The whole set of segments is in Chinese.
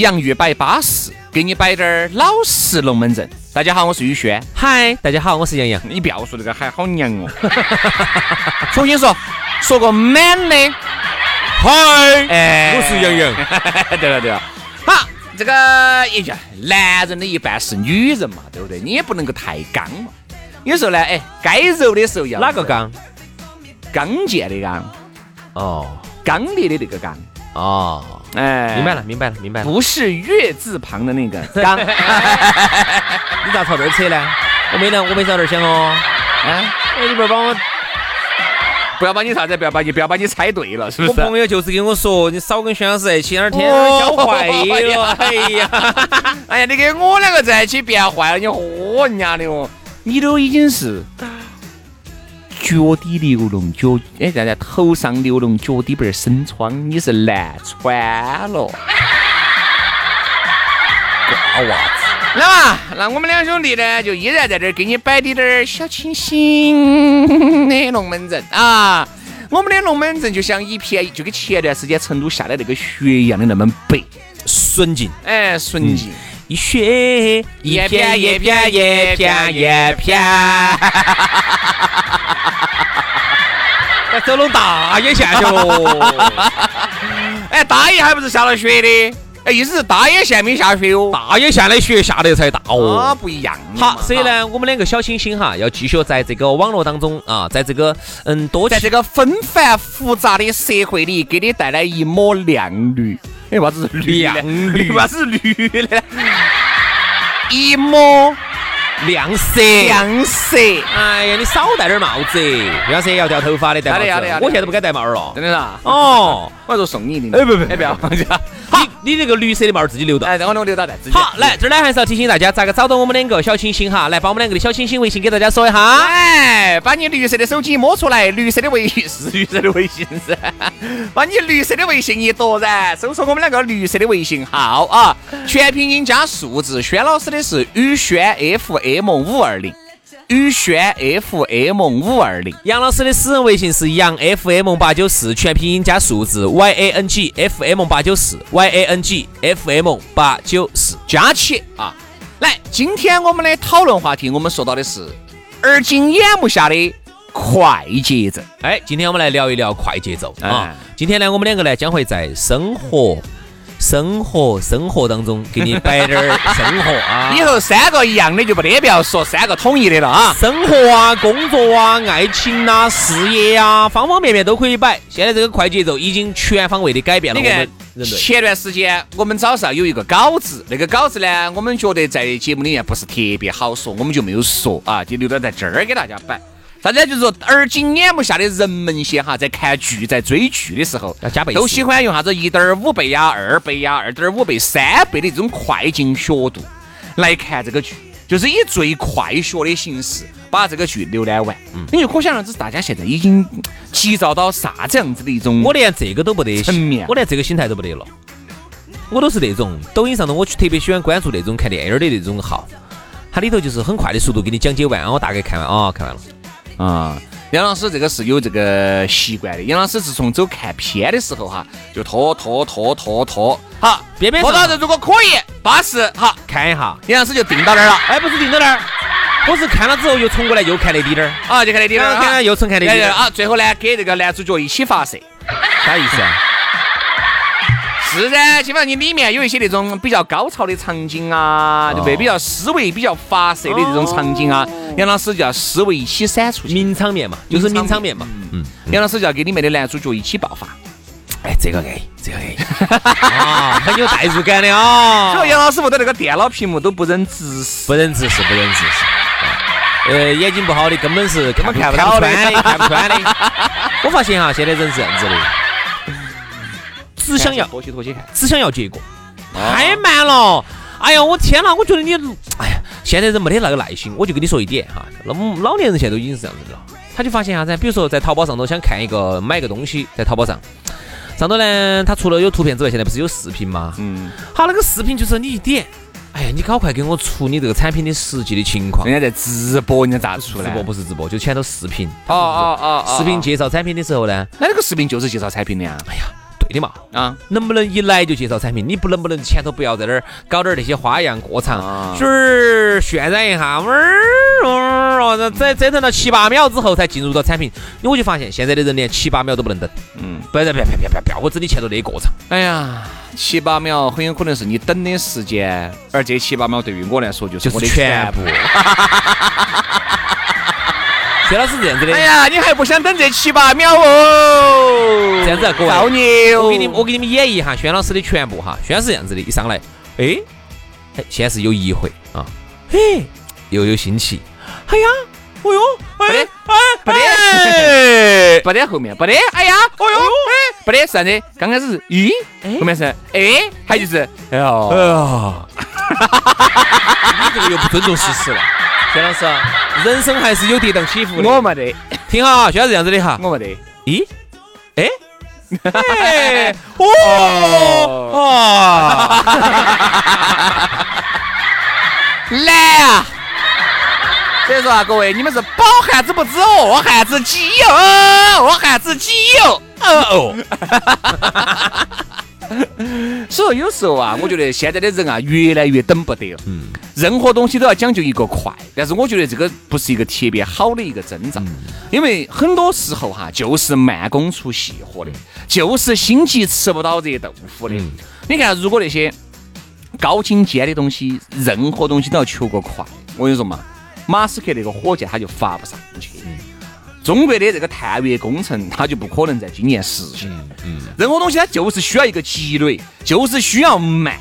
洋芋摆巴适，给你摆点儿老实龙门阵。大家好，我是宇轩。嗨，大家好，我是杨洋。你不要说这个，还好娘哦。重新说，说个满的。嗨，哎，我是杨洋。对了对了，好，这个一句，男人的一半是女人嘛，对不对？你也不能够太刚嘛。有时候呢，哎，该柔的时候要哪个刚？刚健的刚，哦刚烈的那个刚。哦，哎，明白了，明白了，明白了。不是月字旁的那个 刚。你咋朝这儿扯呢？我没呢，我没朝这儿想哦。啊，哎，你不要把我，不要把你啥子，不要把你不要把你猜对了，是不是我是？朋友就是跟我说，你少跟轩老师在一起，那儿天哦教坏了。哎呀，哎呀，你跟我两个在一起变坏了，你豁人家的哦，你都已经是脚底流脓，脚哎在在头上流脓，脚底边儿生疮，你是难穿了。瓜娃子，那嘛，那我们两兄弟呢，就依然在这儿给你摆的点儿小清新的龙门阵啊。我们的龙门阵就像一片，就跟前段时间成都下的那个雪一样的那么白，纯净，哎，纯净。一雪一片一片一片一片。走拢大爷线去喽！哎，大爷还不是下了雪的？哎，意思是大爷线没下雪哦。大爷线的雪下得才大啊，哦。不一样嘛。好，所以呢，我们两个小清新哈，要继续在这个网络当中啊，在这个嗯多在这个纷繁复杂的社会里，给你带来一抹亮绿。哎，啥子是绿呢？亮绿啥子是绿呢？一抹亮色。亮色。哎呀，你少戴点帽子，亮色也要掉头发的戴帽子要得要得要。得我现在都不敢戴帽儿了。真的是啊？哦，我还说送你的。哎不不哎不要放下。你你这个绿色的帽儿自己留到。哎，让我能留到带自己。好，来这儿呢还是要提醒大家咋个找到我们两个小清新哈，来把我们两个的小清新微信给大家说一下。哎，把你绿色的手机摸出来，绿色的微信是 绿色的微信噻，把你绿色的微信一夺噻，搜索我们两个绿色的微信号啊，全拼音加数字，轩老师的是宇轩 FM 五二零，宇轩 FM 五二零。杨老师的私人微信是杨 FM 八九四，全拼音加数字 Y A N G F M 八九四 Y A N G F M 八九四。加起啊！来，今天我们的讨论话题，我们说到的是而今眼目下的快节奏。哎，今天我们来聊一聊快节奏啊哎！今天呢，我们两个呢将会在生活、生活、生活当中给你摆点儿生活啊。以后三个一样的就不得必要说三个统一的了啊！生活啊、工作啊、爱情啊、事业啊，方方面面都可以摆。现在这个快节奏已经全方位的改变了我们人类。前段时间我们早上有一个稿子，那个稿子呢，我们觉得在节目里面不是特别好说，我们就没有说啊，就留到在这儿给大家摆。大家就是说，而今眼目下的人们些哈，在看剧、在追剧的时候要加倍都喜欢用啥子一点五倍呀、二倍呀、二点五倍、三倍的这种快进学度来看这个剧，就是以最快学的形式把这个剧浏览完。嗯你就可想而知，大家现在已经急躁到啥子样子的一种我连这个都不得层面我连这个心态都不得了。我都是那种抖音上头，我特别喜欢关注那种看电影的那种号，它里头就是很快的速度给你讲解完，我大概看完啊，看完了。啊，杨老师这个是有这个习惯的。杨老师自从走看片的时候哈，就拖拖拖拖拖，好，边边上拖到这如果可以巴适，好，看一下，杨老师就定到那儿了。哎，不是定到那儿，我是看了之后又冲过来又看那滴点儿，啊，就看那点儿，又冲看那滴点儿，啊，最后呢，给这个男主角一起发射。啥意思啊？是噻，基本上你里面有一些那种比较高潮的场景啊，对不对？比较思维、比较发射的这种场景啊，杨老师就要思维一起闪出去，名场面嘛，就是名场面嘛。嗯，杨老师就要给里面的男主角一起爆发。哎，这个安逸，这个安逸 啊，很有代入感的啊。所以杨老师不对那个电脑屏幕都不忍直视，不忍直视，不忍直视。呃，眼睛不好的根本是根本看不穿的，看不穿的。我发现哈，现在人是这样子的，只想要拖起拖起看，只想要结果，太慢了。哎呀，我天哪！我觉得你，哎呀，现在人没得那个耐心。我就跟你说一点哈，那么老年人现在都已经是这样子的了。他就发现啥子？比如说在淘宝上头想看一个买个东西，在淘宝上。上头呢，它除了有图片之外，现在不是有视频吗？嗯。好，那个视频就是你一点，哎呀，你赶快给我出你这个产品的实际的情况。人家在直播，人家咋出来？直播不是直播，就前头视频。哦哦哦。视频介绍产品的时候呢？那那个视频就是介绍产品的呀。哎呀，对的嘛。啊。能不能一来就介绍产品？你不能不能前头不要在那儿搞点那些花样过场，就是渲染一下，呜儿哦，再折腾到七八秒之后才进入到产品。我就发现现在的人连七八秒都不能等。嗯。不要不要不要不要不要！我指你前头那一过场。哎呀，七八秒很有可能是你等的时间，而这七八秒对于我来说就是我的全部。薛老师这样子的。哎呀，你还不想等这七八秒哦？这样子啊，各位。造孽！我给你我给你们演绎一下轩老师的全部哈。轩老师这样子的，一上来，哎，先是有疑惑啊，嘿，又有新奇，哎呀。哦哟，不得，哎，不得，不得后面不得，哎呀，哦哟，哎，不得是啥子？刚开始是咦，后面是哎，还就是，哎呀，哎呀，你这个又不尊重事实了，薛老师，人生还是有跌宕起伏的。我没得，听好，现在是这样子的哈，我没得，咦，哎，哎，哦，啊，来啊！所以说啊，各位，你们是饱汉子不知饿汉子饥哟，饿汉子饥哦，哦。所以有时候啊，我觉得现在的人啊，越来越等不得了。嗯。任何东西都要讲究一个快，但是我觉得这个不是一个特别好的一个征兆，因为很多时候哈，就是慢工出细活的，就是心急吃不到热豆腐的。你看，如果那些高精尖的东西，任何东西都要求个快，我跟你说嘛。马斯克那个火箭他就发不上去，中国的这个探月工程它就不可能在今年实现。嗯，任何东西它就是需要一个积累，就是需要慢，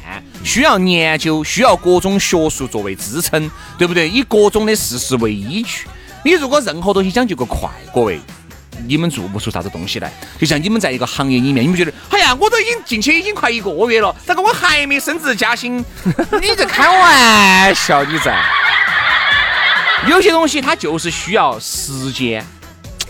需要研究，需要各种学术作为支撑，对不对？以各种的事实为依据。你如果任何东西讲究个快，各位，你们做不出啥子东西来。就像你们在一个行业里面，你们觉得，哎呀，我都已经进去已经快一个月了，咋个我还没升职加薪？你在开玩笑，你在？有些东西它就是需要时间，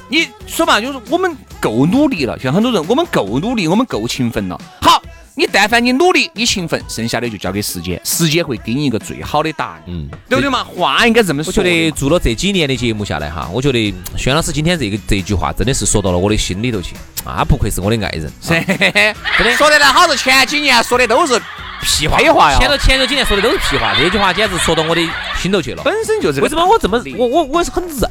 你说嘛，就是我们够努力了，像很多人，我们够努力，我们够勤奋了。好，你但凡你努力，你勤奋，剩下的就交给时间，时间会给你一个最好的答案，嗯，对不对嘛？话应该这么说。我觉得做了这几年的节目下来哈，我觉得轩老师今天这个这句话真的是说到了我的心里头去啊，不愧是我的爱人，真的说的来好是前几年说的都是。屁话，屁话呀！前头前头几年说的都是屁话，这句话简直说到我的心头去了。本身就是为什么我这么我我我是很认？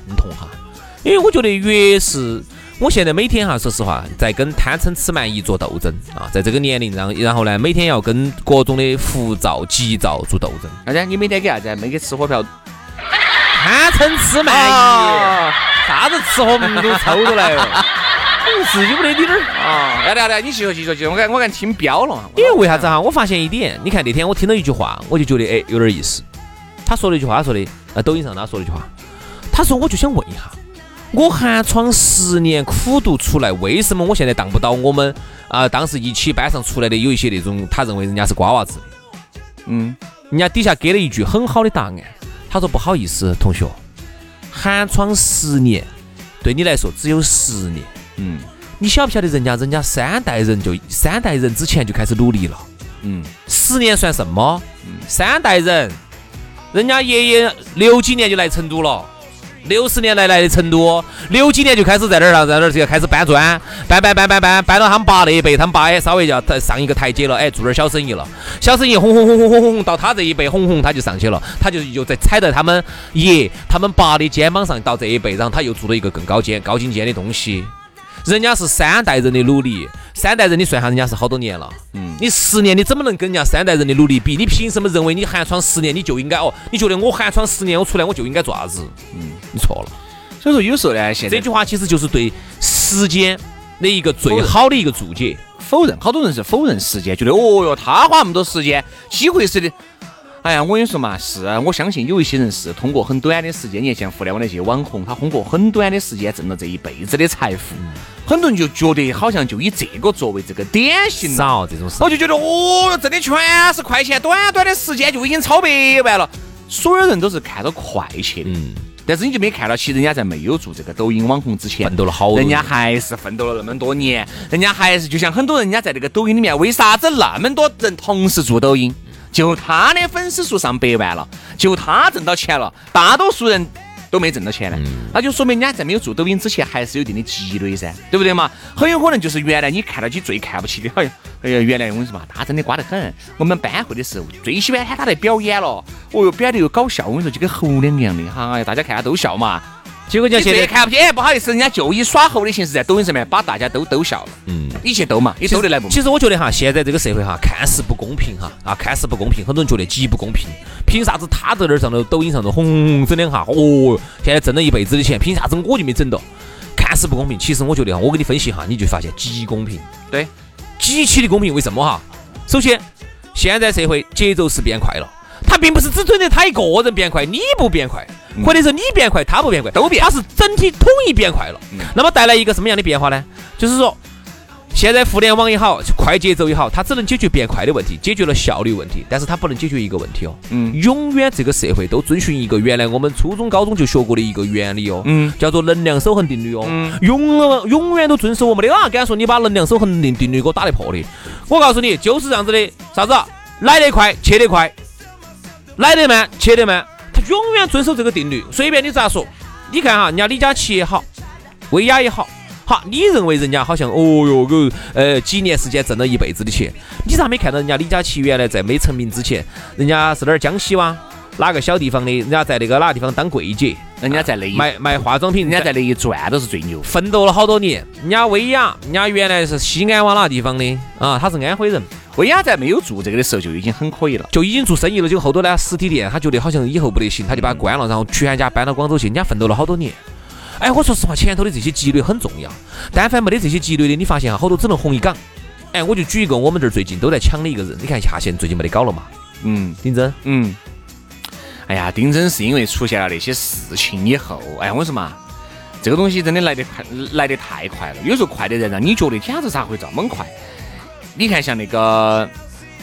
因为我觉得越是我现在每天哈，说实话在跟贪嗔痴慢疑做斗争啊，在这个年龄，然后然后呢，每天要跟各种的浮躁急躁做斗争。大家你每天给啥子？没给吃火票？贪嗔痴慢疑，啥子吃喝都抽出来了。自己不得滴点儿啊！来来来，你继续继续继续，我看我看听标了。因为为啥子哈？我发现一点，你看那天我听到一句话，我就觉得哎有点意思。他说了一句话，他说的啊，抖音上他说了一句话，他说我就想问一下，我寒窗十年苦读出来，为什么我现在当不到我们啊当时一起班上出来的有一些那种他认为人家是瓜娃子的？嗯，人家底下给了一句很好的答案，他说不好意思，同学，寒窗十年对你来说只有十年。嗯，你晓不晓得人家人家三代人就三代人之前就开始努力了。嗯，十年算什么？嗯，三代人，人家爷爷六几年就来成都了，六十年来来的成都，六几年就开始在那儿了，在那儿就开始搬砖，搬搬搬搬搬，搬到他们爸那一辈，他们爸也稍微要上一个台阶了，哎，做点小生意了，小生意轰轰轰轰轰轰，到他这一辈轰轰他就上去了，他就又在踩在他们爷、他们爸的肩膀上，到这一辈，然后他又做了一个更高阶、高精尖的东西。人家是三代人的努力，三代人你算下人家是好多年了。嗯，你十年你怎么能跟人家三代人的努力比？你凭什么认为你寒窗十年你就应该哦？你觉得我寒窗十年我出来我就应该做啥子？嗯，你错了。所以说有时候呢，现在这句话其实就是对时间的一个最好的一个注解。否认，好多人是否认时间，觉得哦哟，他花那么多时间，机会是的。哎呀，我跟你说嘛，是我相信有一些人是通过很短的时间，你像互联网那些网红，他通过很短的时间挣了这一辈子的财富，很多人就觉得好像就以这个作为这个典型。少这种事，我就觉得哦，挣的全是快钱，短短的时间就已经超百万了。所有人都是看到快钱的，嗯，但是你就没看到，其实人家在没有做这个抖音网红之前，奋斗了好多，人家还是奋斗了那么多年，人家还是就像很多人家在这个抖音里面，为啥子那么多人同时做抖音？就他的粉丝数上百万了，就他挣到钱了，大多数人都没挣到钱呢，那就说明人家在没有做抖音之前还是有一定的积累噻，对不对嘛？很有可能就是原来你看到起最看不起的，哎呀，哎呀，原来我跟你说嘛，他真的瓜得很。我们班会的时候最喜欢喊他来表演了，哦哟，表演的又搞笑，我跟你说就跟猴两个样的哈，哎呀，大家看他都笑嘛。结果人家现在看不起，不好意思，人家就以耍猴的形式在抖音上面把大家都逗笑了。嗯，你去逗嘛，你逗得来不？其实我觉得哈，现在这个社会哈，看似不公平哈，啊，看似不公平，很多人觉得极不公平。凭啥子他在那儿上头抖音上头轰轰整两下，哦，现在挣了一辈子的钱，凭啥子我就没整到？看似不公平，其实我觉得哈，我给你分析哈，你就发现极公平。对，极其的公平。为什么哈？首先，现在社会节奏是变快了。他并不是只准的他一个人变快，你不变快，或者是你变快，他不变快，都变，他是整体统一变快了。那么带来一个什么样的变化呢？就是说，现在互联网也好，快节奏也好，它只能解决变快的问题，解决了效率问题，但是它不能解决一个问题哦。嗯。永远这个社会都遵循一个原来我们初中、高中就学过的一个原理哦。嗯。叫做能量守恒定律哦。嗯。永永远都遵守我们的啊！敢说你把能量守恒定定律给我打得破的？我告诉你，就是这样子的。啥子？来得快，去得快。来得慢，去得慢，他永远遵守这个定律。随便你咋说，你看哈，人家李佳琦也好，薇娅也好，好，你认为人家好像哦哟个呃几年时间挣了一辈子的钱，你咋没看到人家李佳琦原来在没成名之前，人家是哪儿江西哇？哪个小地方的？人家在那个哪个地方当柜姐，人家在那卖卖化妆品，人家在那一转都是最牛，奋斗了好多年。人家薇娅，人家原来是西安往哪个地方的啊？他是安徽人。薇娅在没有做这个的时候就已经很可以了，就已经做生意了。就后头呢，实体店他觉得好像以后不得行，他就把它关了，然后全家搬到广州去。人家奋斗了好多年。哎，我说实话，前头的这些积累很重要。但凡没得这些积累的，你发现哈，好多只能红一岗。哎，我就举一个我们这儿最近都在抢的一个人，你看下线最近没得搞了嘛？嗯，丁真。嗯。哎呀，丁真是因为出现了那些事情以后，哎，我说嘛，这个东西真的来得快，来得太快了。有时候快的人让你觉得简直咋会这么快？你看，像那个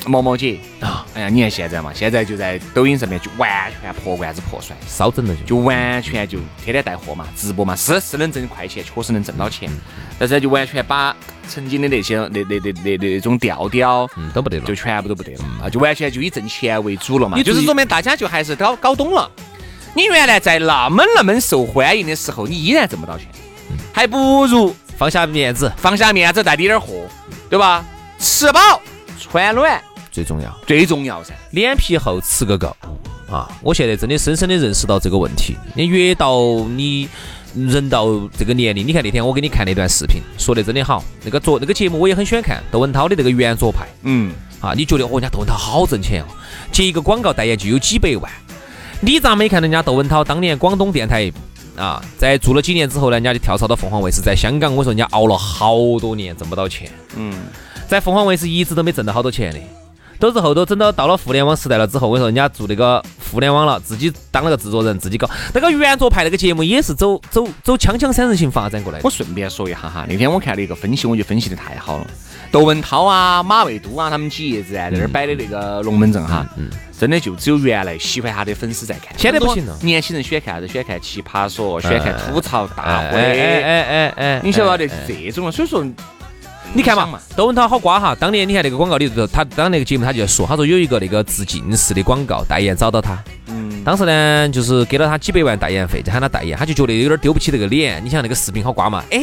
毛毛姐。啊，哎呀，你看现在嘛，现在就在抖音上面就完全破罐子破摔，少整了就，就完全就天天带货嘛，直播嘛，是是能挣快钱，确实能挣到钱，但是就完全把曾经的那些那那那那那种调调，嗯，都不得了，就全部都不得了。啊，就完全就以挣钱为主了嘛，就是说明大家就还是搞搞懂了，你原来在那么那么受欢迎的时候，你依然挣不到钱，还不如放下面子，放下面子带滴点货，对吧？吃饱穿暖最重要，最重要噻！脸皮厚，吃个够啊！我现在真的深深的认识到这个问题。你越到你人到这个年龄，你看那天我给你看那段视频，说的真的好。那个做那个节目我也很喜欢看，窦文涛的那个圆桌派。嗯，啊，你觉得哦，人家窦文涛好挣钱哦，接一个广告代言就有几百万。你咋没看人家窦文涛当年广东电台啊，在做了几年之后呢，人家就跳槽到凤凰卫视，在香港，我说人家熬了好多年挣不到钱。嗯。在凤凰卫视一直都没挣到好多钱的，都是后头整到到了互联网时代了之后，我跟你说人家做那个互联网了，自己当了个制作人，自己搞那个圆桌派那个节目也是走走走锵锵三人行发展过来的。我顺便说一下哈，那天我看了一个分析，我就分析的太好了。窦文涛啊、马未都啊，他们几爷子啊，在那儿摆的那个龙门阵哈，嗯，真的就只有原来喜欢他的粉丝在看，现在不行了。年轻人喜欢看啥子？喜欢看奇葩说，喜欢看吐槽大会，哎哎哎哎，你晓得是这种，所以说。你看嘛，窦文涛好瓜哈！当年你看那个广告里头，他当那个节目他就说，他说有一个那个致敬式的广告代言找到他，嗯，当时呢，就是给了他几百万代言费，就喊他代言，他就觉得有点丢不起这个脸。你想那个视频好瓜嘛？哎，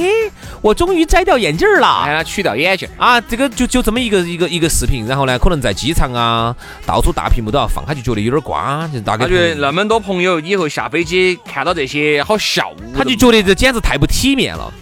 我终于摘掉眼镜了，让他取掉眼镜啊！这个就就这么一个一个一个视频，然后呢，可能在机场啊，到处大屏幕都要放，他就觉得有点瓜，就大概觉得那么多朋友以后下飞机看到这些好笑，他就觉得这简直太不体面了。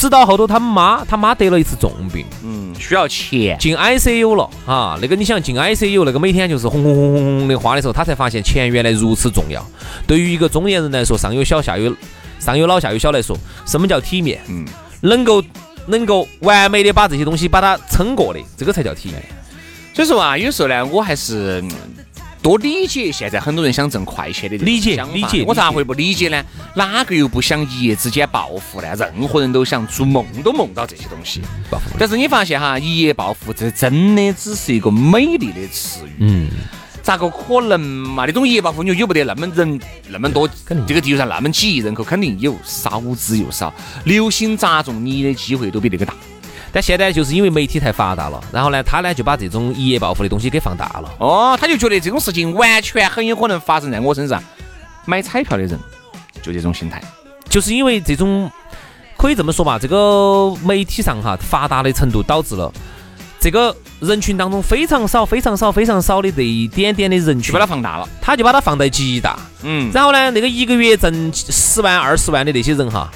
直到后头他妈，他妈得了一次重病，嗯，需要钱，进 ICU 了啊。那个你想进 ICU，那个每天就是红红红红红的花的时候，他才发现钱原来如此重要。对于一个中年人来说，上有小下有上有老下有小来说，什么叫体面？嗯，能够能够完美的把这些东西把它撑过的，这个才叫体面。所以说啊，有时候呢，我还是。多理解现在很多人想挣快钱的理解理解，我咋会不理解呢？哪个又不想一夜之间暴富呢？任何人都想做梦都梦到这些东西。但是你发现哈，一夜暴富这真的只是一个美丽的词语。嗯，咋个可能嘛？那种一夜暴富又有不得那么人那么多？这个地球上那么几亿人口肯定有，少之又少。流星砸中你的机会都比那个大。但现在就是因为媒体太发达了，然后呢，他呢就把这种一夜暴富的东西给放大了。哦，他就觉得这种事情完全很有可能发生在我身上。买彩票的人就这种心态，就是因为这种可以这么说吧，这个媒体上哈发达的程度导致了这个人群当中非常少、非常少、非常少的这一点点的人群，把它放大了，他就把它放在极大。嗯，然后呢，那个一个月挣十万、二十万的那些人哈。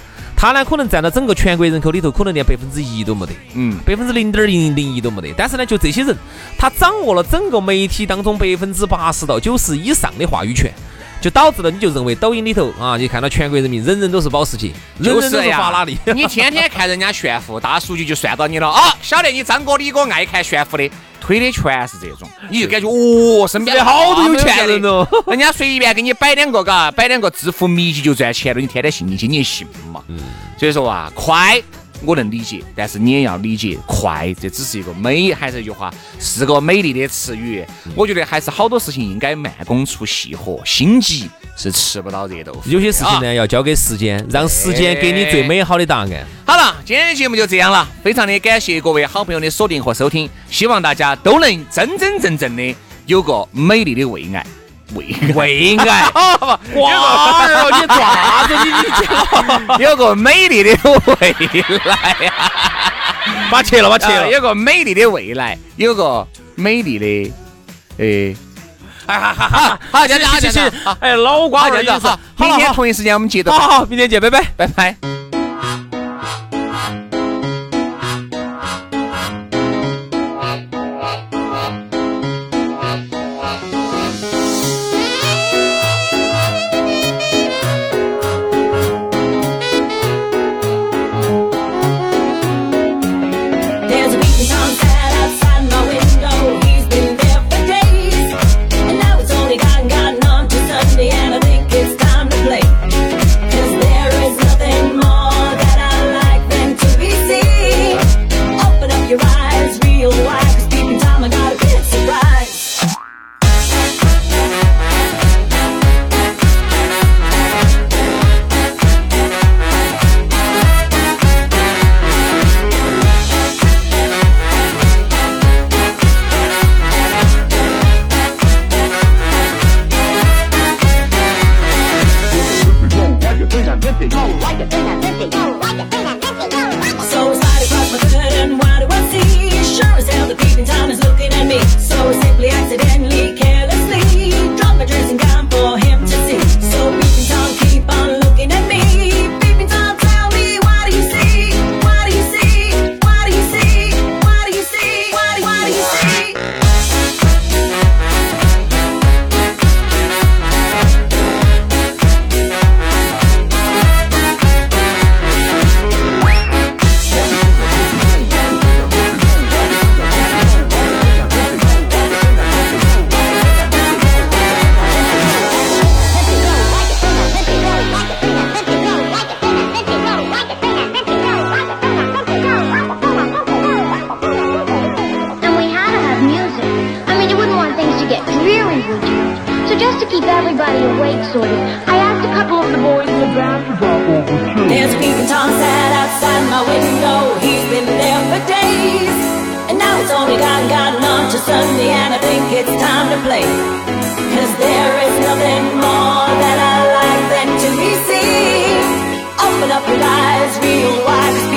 他呢，可能占到整个全国人口里头，可能连百分之一都没得，嗯，百分之零点零零一都没得。但是呢，就这些人，他掌握了整个媒体当中百分之八十到九十以上的话语权，就导致了你就认为抖音里头啊，你看到全国人民人人都是保时捷，人人都是法拉利，你天天看人家炫富，大数据就算到你了啊，晓得你张哥李哥爱看炫富的。推的全是这种，你就感觉哦，身边好多有钱人 哦，人家随便给你摆两个，嘎，摆两个致富秘籍就赚钱了，你天天信进去，你也信嘛？嗯，所以说啊，快。我能理解，但是你也要理解，快这只是一个美，还是一句话，是个美丽的词语。我觉得还是好多事情应该慢工出细活，心急是吃不到热豆腐。有些事情呢，要交给时间，让时间给你最美好的答案。好了，今天的节目就这样了，非常的感谢各位好朋友的锁定和收听，希望大家都能真真正正的有个美丽的胃癌。胃胃癌，哇哟，你爪子你你讲，有个美丽的未来呀，把切了把切了，有个美丽的未来，有个美丽的，诶，哎哈哈哈，好，谢谢谢谢，哎，老瓜这样子，明天同一时间我们接着，好好，明天见，拜拜，拜拜。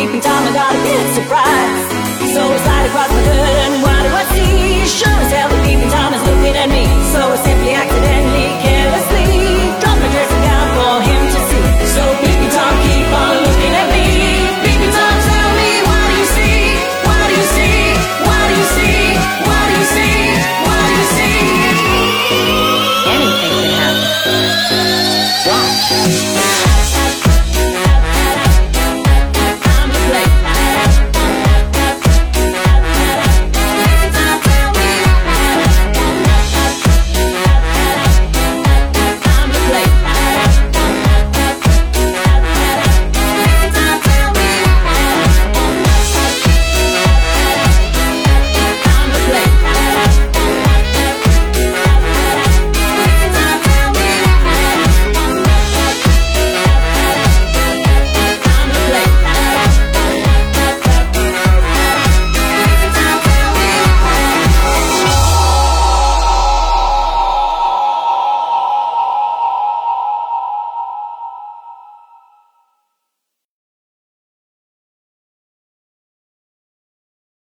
Every time I gotta get surprised. So I slide across my curtain.